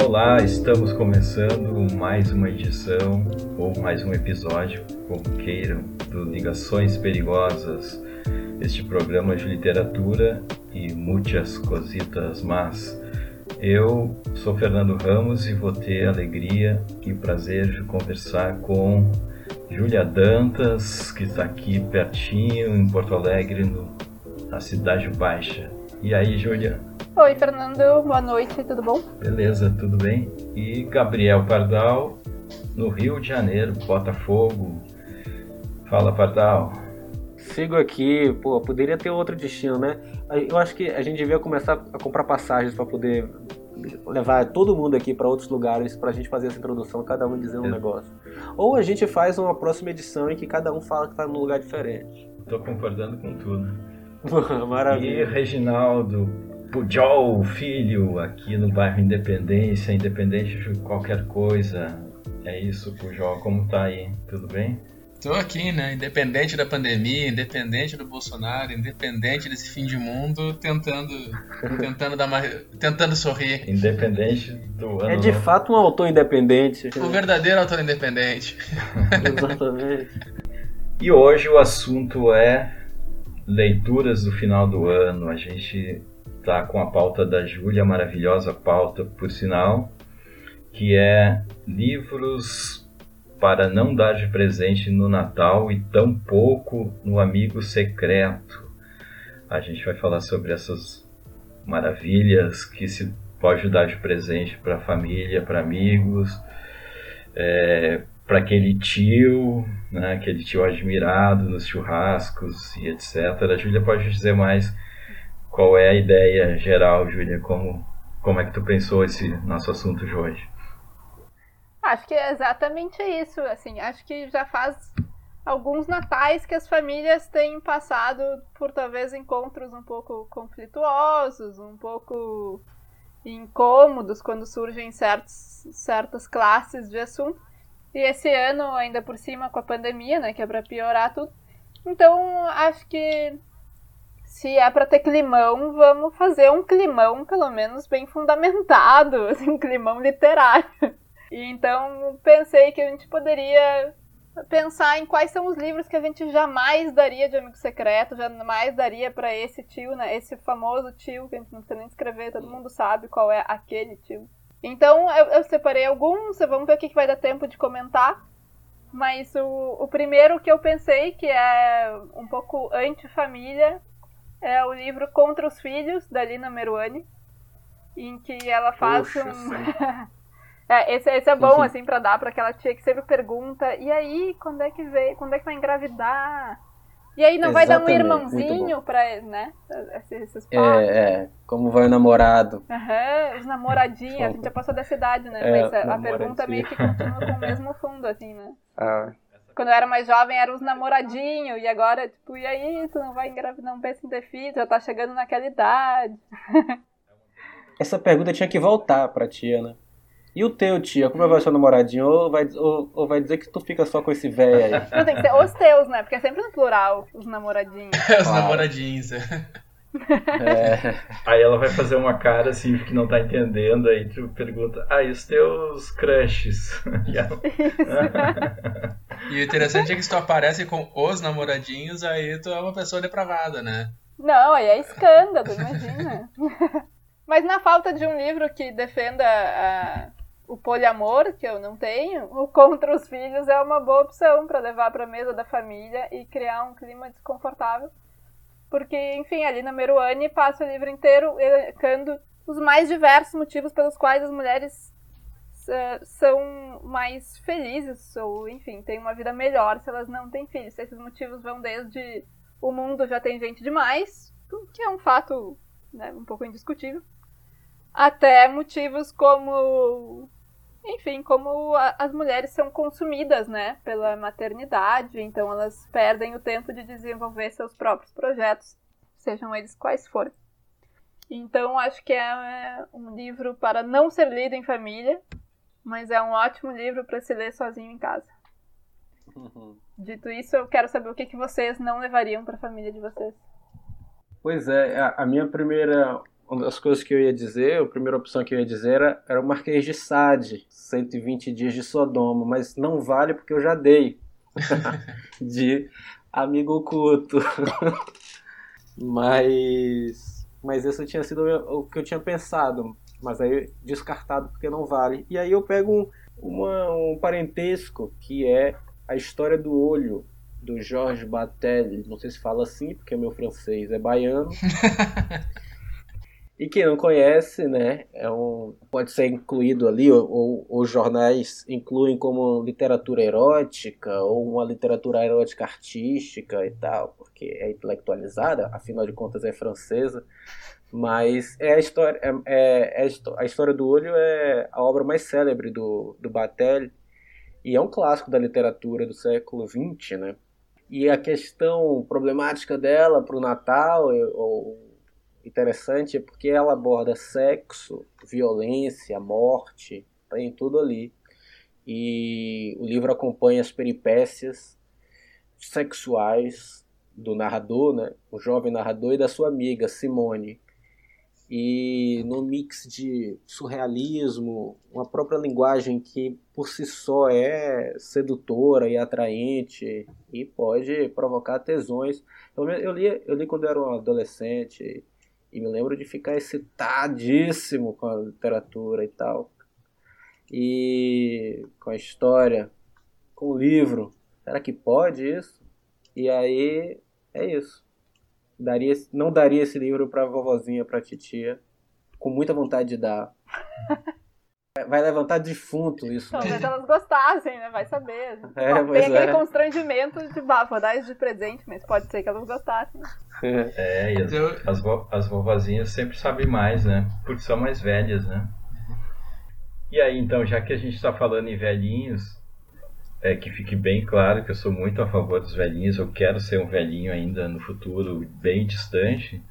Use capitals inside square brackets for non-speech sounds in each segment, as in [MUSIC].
Olá, estamos começando mais uma edição ou mais um episódio, como queiram, do Ligações Perigosas, este programa de literatura e muitas cositas más. Eu sou Fernando Ramos e vou ter a alegria e prazer de conversar com Júlia Dantas, que está aqui pertinho, em Porto Alegre, no, na Cidade Baixa. E aí, Júlia? Oi, Fernando. Boa noite, tudo bom? Beleza, tudo bem. E Gabriel Pardal, no Rio de Janeiro, Botafogo. Fala, Pardal. Sigo aqui, pô, poderia ter outro destino, né? Eu acho que a gente devia começar a comprar passagens para poder levar todo mundo aqui para outros lugares para a gente fazer essa introdução, cada um dizendo um negócio. Ou a gente faz uma próxima edição em que cada um fala que está num lugar diferente. Estou concordando com tudo. [LAUGHS] Maravilha. E Reginaldo Pujol Filho, aqui no bairro Independência, independente de qualquer coisa. É isso, Pujol, como tá aí? Tudo bem? Tô aqui, né? Independente da pandemia, independente do Bolsonaro, independente desse fim de mundo, tentando, tentando dar uma, tentando sorrir. Independente do ano. É de novo. fato um autor independente. O verdadeiro autor independente. [LAUGHS] Exatamente. E hoje o assunto é leituras do final do ano. A gente tá com a pauta da Júlia, maravilhosa pauta, por sinal, que é livros para não dar de presente no Natal e tão pouco no amigo secreto. A gente vai falar sobre essas maravilhas que se pode dar de presente para a família, para amigos, é, para aquele tio, né, aquele tio admirado nos churrascos e etc. A Júlia pode dizer mais qual é a ideia geral, Júlia, como, como é que tu pensou esse nosso assunto de hoje? Acho que é exatamente isso. Assim, acho que já faz alguns natais que as famílias têm passado por talvez encontros um pouco conflituosos, um pouco incômodos quando surgem certos, certas classes de assunto. E esse ano, ainda por cima, com a pandemia, né, que é para piorar tudo. Então, acho que se é para ter climão, vamos fazer um climão, pelo menos, bem fundamentado, [LAUGHS] assim, um climão literário. E então pensei que a gente poderia pensar em quais são os livros que a gente jamais daria de amigo secreto, jamais daria para esse tio, né? Esse famoso tio que a gente não precisa nem escrever, todo mundo sabe qual é aquele tio. Então eu, eu separei alguns, vamos ver o que, que vai dar tempo de comentar. Mas o, o primeiro que eu pensei, que é um pouco anti-família, é o livro Contra os Filhos, da Lina Meruane, em que ela faz Poxa, um. [LAUGHS] É, esse, esse é bom, assim, pra dar pra aquela tia que sempre pergunta, e aí, quando é que vem, quando é que vai engravidar? E aí não vai dar um Exatamente, irmãozinho pra, né, esses, pais? É, é. Como vai o namorado? Aham, os namoradinhos, a gente já passou dessa idade, né? É, Mas a, a pergunta meio que continua com o [LAUGHS] mesmo fundo, assim, né? Ah, Quando eu era mais jovem, eram os namoradinhos, e agora, tipo, e aí, tu não vai engravidar, não pensa em ter filho, já tá chegando naquela idade. [LAUGHS] essa pergunta tinha que voltar pra tia, né? E o teu, tia? Como vai ser o namoradinho? Ou vai, ou, ou vai dizer que tu fica só com esse velho aí? Não, tem que ser os teus, né? Porque é sempre no plural, os namoradinhos. [LAUGHS] Os Claro. namoradinhos. é. É, Aí ela vai fazer uma cara assim que não tá entendendo, aí tu pergunta, ah, e os teus crushes? [LAUGHS] E o interessante é que se tu aparece com os namoradinhos, aí tu é uma pessoa depravada, né? Não, aí é escândalo, imagina. [LAUGHS] Mas na falta de um livro que defenda ah, o poliamor, que eu não tenho, o Contra os Filhos é uma boa opção para levar para a mesa da família e criar um clima desconfortável. Porque, enfim, ali na Meruane passa o livro inteiro elencando os mais diversos motivos pelos quais as mulheres ah, são mais felizes ou, enfim, têm uma vida melhor se elas não têm filhos. Esses motivos vão desde o mundo já tem gente demais, que é um fato né, um pouco indiscutível, até motivos como, enfim, como a- as mulheres são consumidas, né, pela maternidade, então elas perdem o tempo de desenvolver seus próprios projetos, sejam eles quais forem. Então acho que é um livro para não ser lido em família, mas é um ótimo livro para se ler sozinho em casa. Dito isso, eu quero saber o que, que vocês não levariam para a família de vocês. Pois é, a minha primeira uma das coisas que eu ia dizer, a primeira opção que eu ia dizer era, era o Marquês de Sade, 120 dias de Sodoma, mas não vale porque eu já dei [LAUGHS] de amigo oculto. [LAUGHS] mas, mas esse tinha sido o que eu tinha pensado, mas aí descartado porque não vale. E aí eu pego um, uma, um parentesco que é a história do olho do Georges Bataille, não sei se fala assim porque meu francês é baiano. [LAUGHS] E quem não conhece, né, é um, pode ser incluído ali, ou, os jornais incluem como literatura erótica, ou uma literatura erótica artística e tal, porque é intelectualizada, afinal de contas é francesa. Mas é a história, é, é, é a história do olho é a obra mais célebre do, do Bataille, e é um clássico da literatura do século XX, né? E a questão problemática dela para o Natal, ou interessante é porque ela aborda sexo, violência, morte, tem tudo ali. E o livro acompanha as peripécias sexuais do narrador, né, o jovem narrador, e da sua amiga Simone. E no mix de surrealismo, uma própria linguagem que por si só é sedutora e atraente e pode provocar tesões. Eu li, eu li quando eu era um adolescente e me lembro de ficar excitadíssimo com a literatura e tal. E com a história, com o livro. Será que pode isso? E aí é isso. Daria, não daria esse livro pra vovozinha, pra titia, com muita vontade de dar. [LAUGHS] Vai levantar defunto isso. Talvez elas gostassem, né? Vai saber. [LAUGHS] É, Bom, tem aquele é. constrangimento de, bah, vou dar isso de presente, mas pode ser que elas gostassem. É, e as, as, vo, as vovozinhas sempre sabem mais, né? Porque são mais velhas, né? E aí, então, já que a gente está falando em velhinhos, é que fique bem claro que eu sou muito a favor dos velhinhos, eu quero ser um velhinho ainda no futuro bem distante,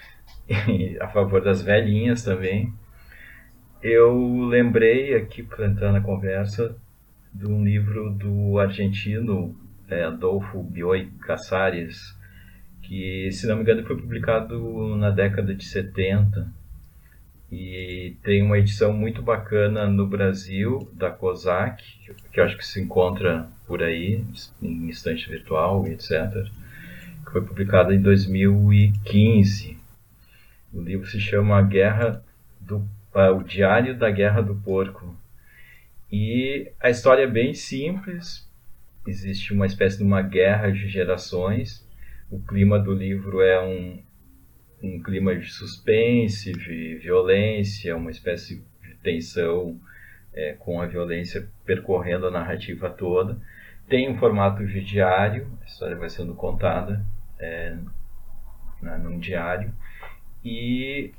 [LAUGHS] e a favor das velhinhas também. Eu lembrei aqui, para entrar na conversa, de um livro do argentino é, Adolfo Bioy Casares, que, se não me engano, foi publicado na década de 70 e tem uma edição muito bacana no Brasil da COSAC, que eu acho que se encontra por aí, em estante virtual, etc., que foi publicada em 2015. O livro se chama A Guerra do o Diário da Guerra do Porco. E a história é bem simples. Existe uma espécie de uma guerra de gerações. O clima do livro é um, um clima de suspense, de violência, uma espécie de tensão é, com a violência percorrendo a narrativa toda. Tem um formato de diário, a história vai sendo contada é, num diário. E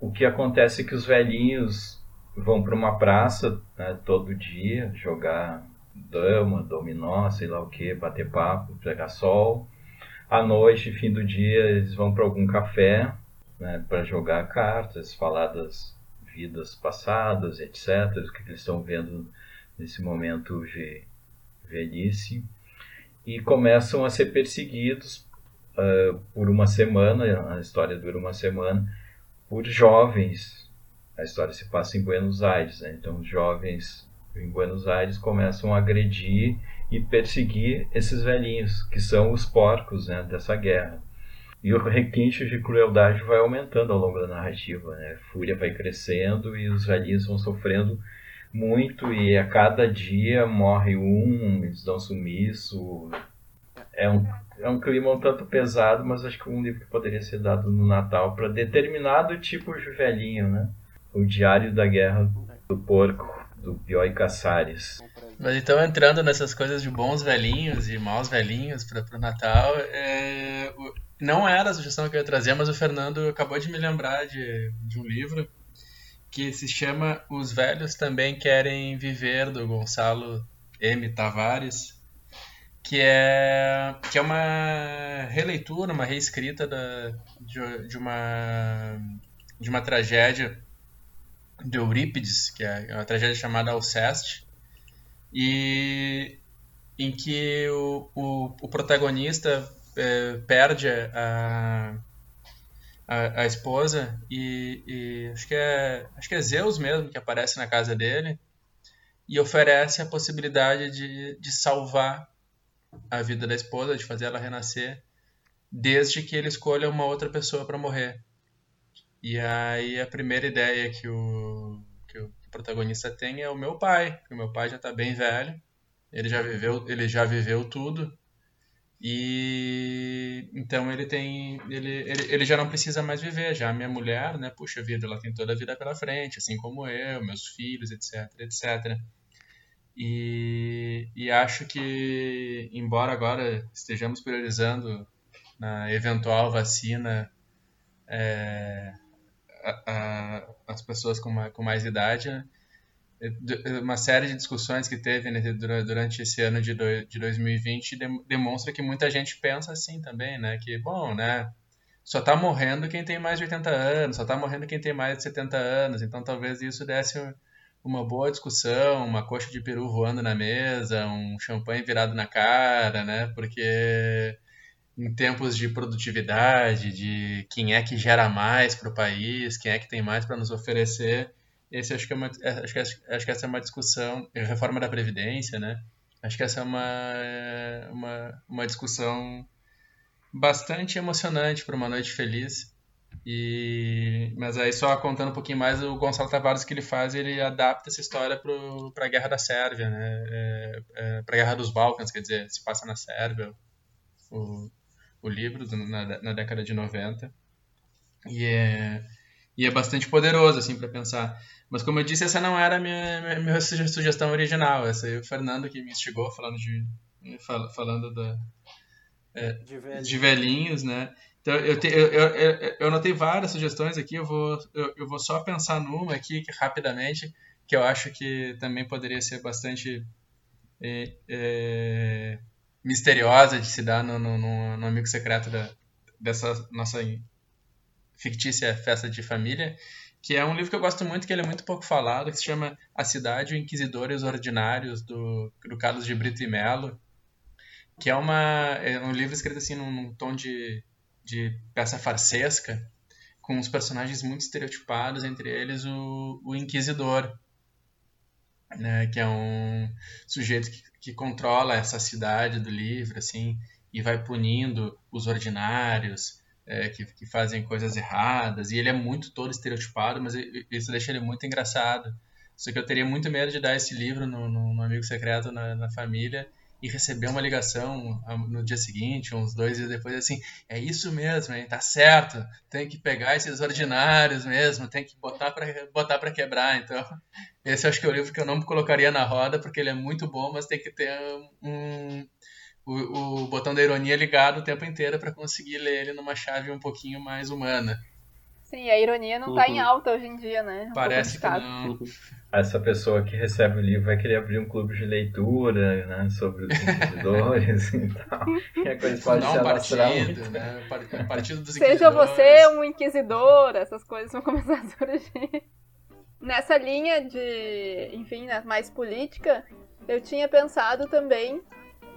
o que acontece é que os velhinhos vão para uma praça né, todo dia jogar dama, dominó, sei lá o que, bater papo, pegar sol. À noite, fim do dia, eles vão para algum café né, para jogar cartas, falar das vidas passadas, etc. O que eles estão vendo nesse momento de velhice. E começam a ser perseguidos uh, por uma semana, a história dura uma semana, por jovens. A história se passa em Buenos Aires, né? então os jovens em Buenos Aires começam a agredir e perseguir esses velhinhos, que são os porcos né, dessa guerra. E o requinte de crueldade vai aumentando ao longo da narrativa. Né? A fúria vai crescendo e os velhinhos vão sofrendo muito e a cada dia morre um, eles dão sumiço. É um é um clima um tanto pesado, mas acho que um livro que poderia ser dado no Natal para determinado tipo de velhinho, né? O Diário da Guerra do Porco, do Bioy Casares. Mas então, entrando nessas coisas de bons velhinhos e maus velhinhos para o Natal, é... não era a sugestão que eu ia trazer, mas o Fernando acabou de me lembrar de, de um livro que se chama Os Velhos Também Querem Viver, do Gonçalo M. Tavares que é que é uma releitura, uma reescrita da, de, de uma de uma tragédia de Eurípides, que é uma tragédia chamada Alceste, e em que o, o, o protagonista é, perde a, a, a esposa e, e, acho que é acho que é Zeus mesmo que aparece na casa dele e oferece a possibilidade de, de salvar a vida da esposa, de fazer ela renascer, desde que ele escolha uma outra pessoa para morrer. E aí a primeira ideia que o, que o protagonista tem é o meu pai, que o meu pai já está bem velho, ele já viveu, ele já viveu tudo e então ele tem. Ele, ele, ele já não precisa mais viver. Já a minha mulher, né? Puxa vida, ela tem toda a vida pela frente, assim como eu, meus filhos, etc, etc. E, e acho que, embora agora estejamos priorizando na eventual vacina é, a, a, as pessoas com, uma, com mais idade, né? uma série de discussões que teve né, durante esse ano de, do, de 2020 demonstra que muita gente pensa assim também, né? Que, bom, né? Só tá morrendo quem tem mais de 80 anos, só tá morrendo quem tem mais de 70 anos, então talvez isso desse uma boa discussão, uma coxa de peru voando na mesa, um champanhe virado na cara, né? Porque em tempos de produtividade, de quem é que gera mais para o país, quem é que tem mais para nos oferecer, esse acho que é uma, é, acho que, acho que essa é uma discussão, é reforma da Previdência, né? Acho que essa é uma, uma, uma discussão bastante emocionante para uma noite feliz. E, mas aí só contando um pouquinho mais, o Gonçalo Tavares que ele faz, ele adapta essa história para a Guerra da Sérvia, né? É, é, para a Guerra dos Balcãs, quer dizer, se passa na Sérvia, o, o livro na, na década de 90. E é, e é bastante poderoso assim para pensar. Mas como eu disse, essa não era a minha, minha, minha sugestão original. Essa aí o Fernando que me instigou falando de falando da é, de, velhinhos. de, velhinhos. né? Então eu, te, eu, eu, eu, anotei várias sugestões aqui. Eu vou eu, eu vou só pensar numa aqui que, rapidamente que eu acho que também poderia ser bastante é, é, misteriosa de se dar no, no, no, amigo secreto da, dessa nossa fictícia festa de família, que é um livro que eu gosto muito, que ele é muito pouco falado, que se chama A Cidade e Inquisidores Ordinários, do, do Carlos de Brito e Melo, que é, uma, é um livro escrito assim num, num tom de, de peça farsesca, com uns personagens muito estereotipados, entre eles o, o Inquisidor, né, que é um sujeito que, que controla essa cidade do livro, assim, e vai punindo os ordinários, é, que, que, fazem coisas erradas, e ele é muito todo estereotipado, mas isso deixa ele muito engraçado. Só que eu teria muito medo de dar esse livro no, no, no amigo secreto na, na, família e receber uma ligação no dia seguinte, uns dois dias depois, assim, é isso mesmo, hein? tá certo, tem que pegar esses ordinários mesmo, tem que botar para botar quebrar. Então, esse acho que é o livro que eu não colocaria na roda, porque ele é muito bom, mas tem que ter um, o, o botão da ironia ligado o tempo inteiro para conseguir ler ele numa chave um pouquinho mais humana. Sim, a ironia não está uhum. em alta hoje em dia, né? Um Parece que não. Essa pessoa que recebe o livro vai querer abrir um clube de leitura, né? Sobre os inquisidores e tal. E [LAUGHS] a coisa pode não, um partido, né? Partido dos Seja você um inquisidor, essas coisas vão começar a surgir. Nessa linha de, enfim, né, mais política, eu tinha pensado também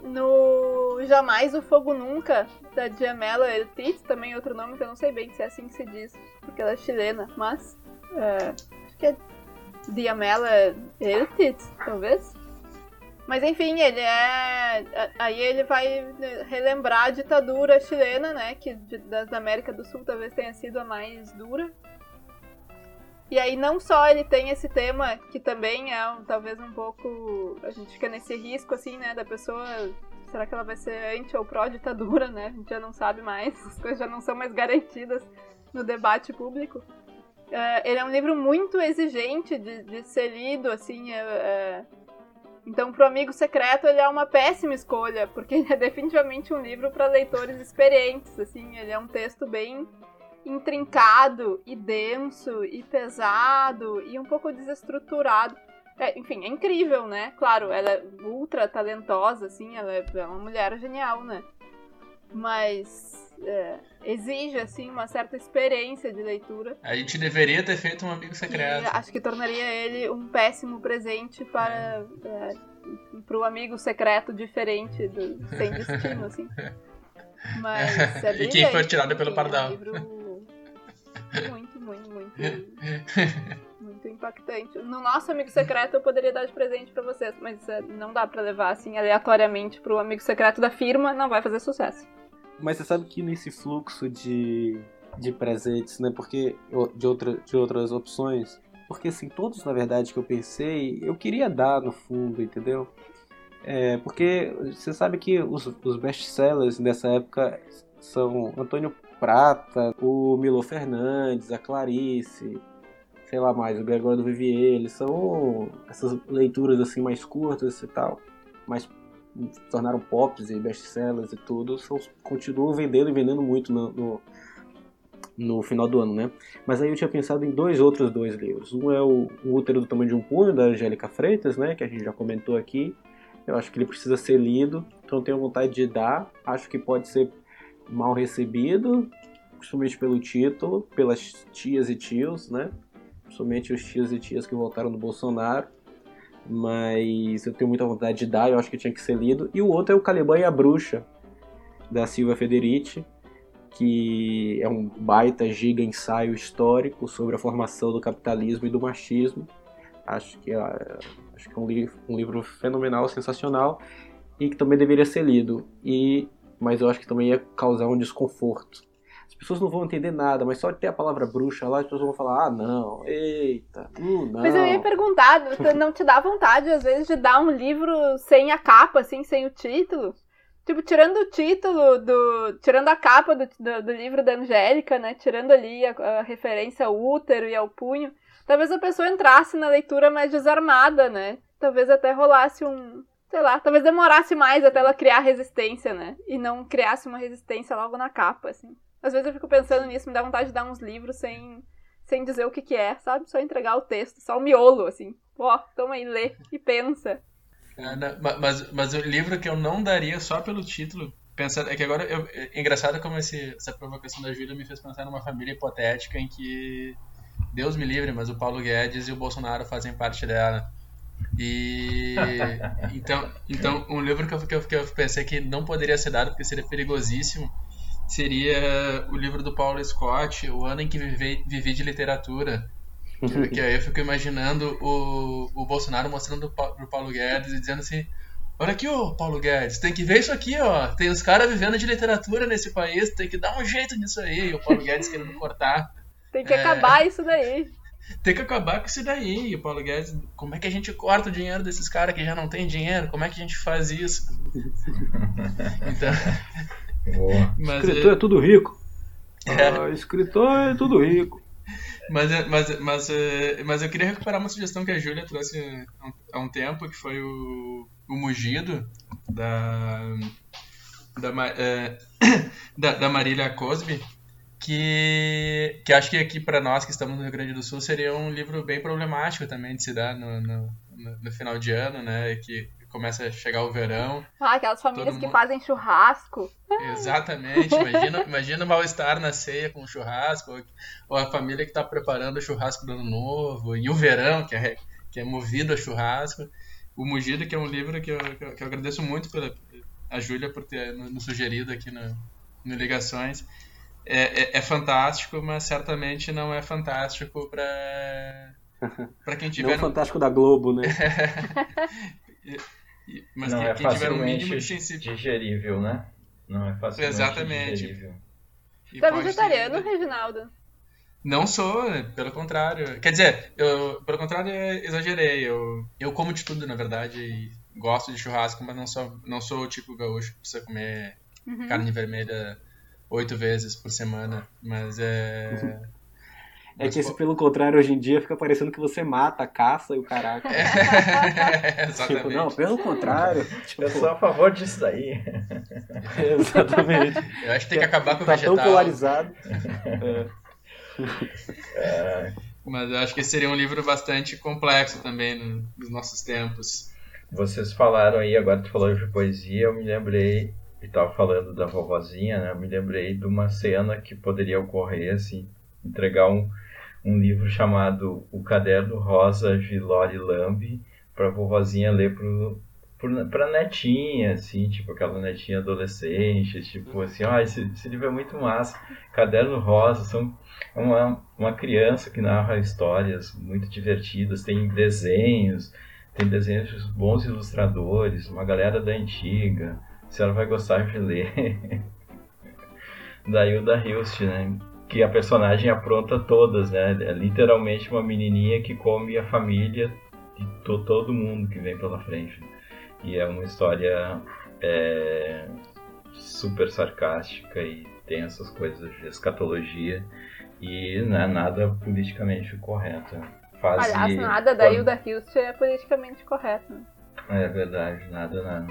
no Jamais o Fogo Nunca, da Diamela Ertitz, também outro nome que eu não sei bem se é assim que se diz, porque ela é chilena, mas é, acho que é Diamela Ertitz, talvez. Mas enfim, ele é. Aí ele vai relembrar a ditadura chilena, né? Que da América do Sul talvez tenha sido a mais dura. E aí não só ele tem esse tema, que também é talvez um pouco. A gente fica nesse risco, assim, né, da pessoa. Será que ela vai ser anti ou pró-ditadura, né? A gente já não sabe mais, as coisas já não são mais garantidas no debate público. É, ele é um livro muito exigente de, de ser lido, assim. É, é... Então, para o Amigo Secreto, ele é uma péssima escolha, porque ele é definitivamente um livro para leitores experientes, assim. Ele é um texto bem intrincado e denso e pesado e um pouco desestruturado. É, enfim, é incrível, né? Claro, ela é ultra talentosa, assim, ela é, é uma mulher genial, né? Mas é, exige, assim, uma certa experiência de leitura. A gente deveria ter feito um amigo secreto. acho que tornaria ele um péssimo presente para, é. para o amigo secreto diferente, do, sem destino, assim. Mas [LAUGHS] é E quem foi tirado pelo Pardal. É um livro [LAUGHS] Muito, muito, muito. [LAUGHS] impactante. No nosso amigo secreto eu poderia dar de presente para vocês, mas uh, não dá para levar assim aleatoriamente pro amigo secreto da firma, não vai fazer sucesso. Mas você sabe que nesse fluxo de, de presentes, né? Porque de, outra, de outras opções, porque assim, todos na verdade que eu pensei, eu queria dar no fundo, entendeu? É, porque você sabe que os, os best-sellers dessa época são Antônio Prata, o Milo Fernandes, a Clarice, sei lá mais, o Gregório do Vivier, eles são essas leituras assim mais curtas e tal, mas tornaram pops e best-sellers e tudo, são, continuam vendendo e vendendo muito no, no, no, final do ano, né? Mas aí eu tinha pensado em dois outros dois livros. Um é o, o Útero do Tamanho de um Punho, da Angélica Freitas, né? Que a gente já comentou aqui. Eu acho que ele precisa ser lido, então tenho vontade de dar. Acho que pode ser mal recebido, principalmente pelo título, pelas tias e tios, né? Principalmente os tios e tias que votaram no Bolsonaro. Mas eu tenho muita vontade de dar, eu acho que tinha que ser lido. E o outro é o Caliban e a Bruxa, da Silvia Federici, que é um baita giga ensaio histórico sobre a formação do capitalismo e do machismo. Acho que é, acho que é um, livro, um livro fenomenal, sensacional e que também deveria ser lido. E mas eu acho que também ia causar um desconforto. As pessoas não vão entender nada, mas só de ter a palavra bruxa lá, as pessoas vão falar, ah, não, eita, uh, não. Mas eu ia perguntar, [LAUGHS] não te dá vontade, às vezes, de dar um livro sem a capa, assim, sem o título? Tipo, tirando o título do. Tirando a capa do, do, do livro da Angélica, né? Tirando ali a, a, referência ao útero e ao punho. Talvez a pessoa entrasse na leitura mais desarmada, né? Talvez até rolasse um, sei lá, talvez demorasse mais até ela criar resistência, né? E não criasse uma resistência logo na capa, assim. Às vezes eu fico pensando nisso, me dá vontade de dar uns livros sem, sem dizer o que que é, sabe? Só entregar o texto, só o miolo, assim. Ó, toma aí, lê e pensa. Mas, mas o livro que eu não daria só pelo título, pensando, é que agora, eu, é engraçado como esse, essa provocação da Júlia me fez pensar numa família hipotética em que, Deus me livre, mas o Paulo Guedes e o Bolsonaro fazem parte dela. E [LAUGHS] então, então um livro que eu, que, eu, que eu pensei que não poderia ser dado porque seria perigosíssimo seria o livro do Paulo Scott, O Ano em que Vivi, vivi de Literatura. [LAUGHS] que aí eu fico imaginando o, o Bolsonaro mostrando pro Paulo Guedes e dizendo assim: Olha aqui, ô Paulo Guedes, tem que ver isso aqui, ó. Tem os caras vivendo de literatura nesse país, tem que dar um jeito nisso aí. E o Paulo Guedes querendo cortar. Tem que é... acabar isso daí. Tem que acabar com isso daí. E o Paulo Guedes, como é que a gente corta o dinheiro desses caras que já não tem dinheiro? Como é que a gente faz isso? [LAUGHS] então. Boa. Mas, escritor é... é tudo rico. É. Ah, escritor é tudo rico. Mas, mas, mas, mas eu queria recuperar uma sugestão que a Júlia trouxe há um tempo, que foi o, o Mugido, da, da, é, [COUGHS] da, da Marília Cosby, que, que acho que aqui para nós que estamos no Rio Grande do Sul seria um livro bem problemático também de se dar no, no, no final de ano, né? Que começa a chegar o verão. Ah, aquelas famílias que fazem churrasco. Exatamente. Imagina, [LAUGHS] imagina o mal-estar na ceia com o churrasco, ou a família que está preparando o churrasco do ano novo, e o verão, que é, que é movido a churrasco. O Mugido, que é um livro que eu, que eu, que eu agradeço muito pela, a Júlia por ter nos sugerido aqui no, no Ligações é, é, é, fantástico, mas certamente não é fantástico para para quem [LAUGHS] tiver. Não no... fantástico da Globo, né? [LAUGHS] mas não quem, é quem tiver um mínimo de digerível, né? Não é facilmente Exatamente. digerível. Você é vegetariano, ter... Reginaldo? Não sou, pelo contrário. Quer dizer, eu, pelo contrário, eu exagerei. Eu, eu como de tudo, na verdade, gosto de churrasco, mas não sou, não sou o tipo gaúcho que precisa comer uhum. carne vermelha oito vezes por semana, mas é. É que esse, pelo contrário, hoje em dia fica parecendo que você mata, caça e o caraca. É, [LAUGHS] exatamente. Tipo, não, pelo contrário. Tipo... Eu sou a favor disso daí. [LAUGHS] exatamente. Eu acho que tem que acabar com tá o vegetal. Tá tão polarizado. É. Mas eu acho que seria um livro bastante complexo também no, nos nossos tempos. Vocês falaram aí, agora tu falou de poesia, eu me lembrei e tava falando da vovozinha, né? Eu me lembrei de uma cena que poderia ocorrer, assim, entregar um, um livro chamado O Caderno Rosa de Lori Lambe para vovozinha ler pro, pra netinha, assim, tipo aquela netinha adolescente, tipo assim, ah, esse, esse livro é muito massa. Caderno Rosa, são uma, uma criança que narra histórias muito divertidas, tem desenhos, tem desenhos de bons ilustradores, uma galera da antiga. A senhora vai gostar de ler. [LAUGHS] da Hilda Hilst, né? Que a personagem apronta todas, né? É literalmente uma menininha que come a família de to todo mundo que vem pela frente. E é uma história é, super sarcástica e tem essas coisas de escatologia e não é nada politicamente correto. Fase Aliás, nada da Hilda Hilst é politicamente correto. Né? É verdade, nada, nada.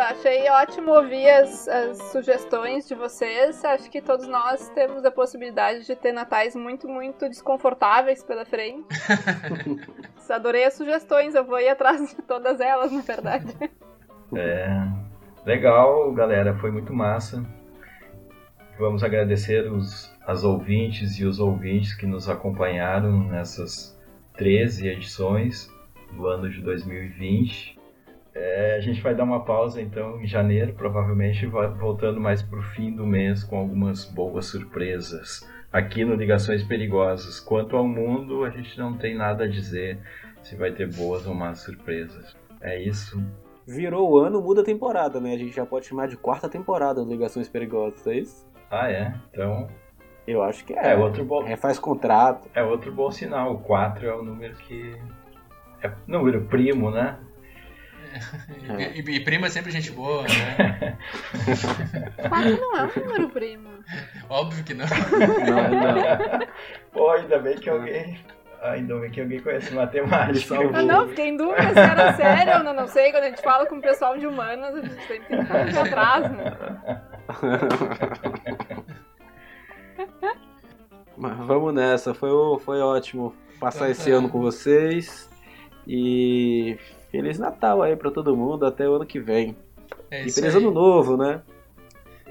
Achei ótimo ouvir as, as, sugestões de vocês. Acho que todos nós temos a possibilidade de ter natais muito, muito desconfortáveis pela frente. [LAUGHS] Adorei as sugestões, eu vou ir atrás de todas elas, na verdade. É. Legal, galera, foi muito massa. Vamos agradecer os, as ouvintes e os ouvintes que nos acompanharam nessas 13 edições do ano de 2020. É, a gente vai dar uma pausa então em janeiro, provavelmente voltando mais para o fim do mês com algumas boas surpresas aqui no Ligações Perigosas. Quanto ao mundo, a gente não tem nada a dizer se vai ter boas ou más surpresas. É isso. Virou o ano, muda a temporada, né? A gente já pode chamar de quarta temporada do Ligações Perigosas, é isso? Ah, é? Então. Eu acho que é. É outro bom. Refaz contrato. É outro bom sinal. O 4 é o número que. É número primo, né? E, e, prima é sempre gente boa, né? [LAUGHS] 4 não é um número primo. Óbvio que não. Não, não. Pô, ainda bem que alguém. Ainda bem que alguém conhece matemática. Eu não, fiquei em dúvida se era sério ou não, não sei. Quando a gente fala com o pessoal de humanas, a gente sempre tem que ficar atrás, né? [LAUGHS] Mas vamos nessa, foi, foi ótimo passar então esse tá. ano com vocês. E Feliz Natal aí pra todo mundo, até o ano que vem. É e feliz aí. ano novo, né?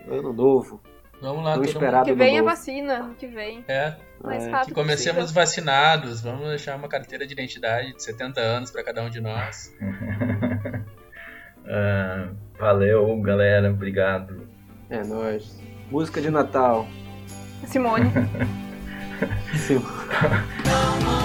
Ano novo. Vamos lá, todo mundo. Que vem a vacina, ano que vem. É. Mais é. Que comecemos possível. vacinados. Vamos deixar uma carteira de identidade de 70 anos para cada um de nós. uh, [LAUGHS] valeu, galera. Obrigado. É nóis. Música de Natal. Simone. Simone. [LAUGHS]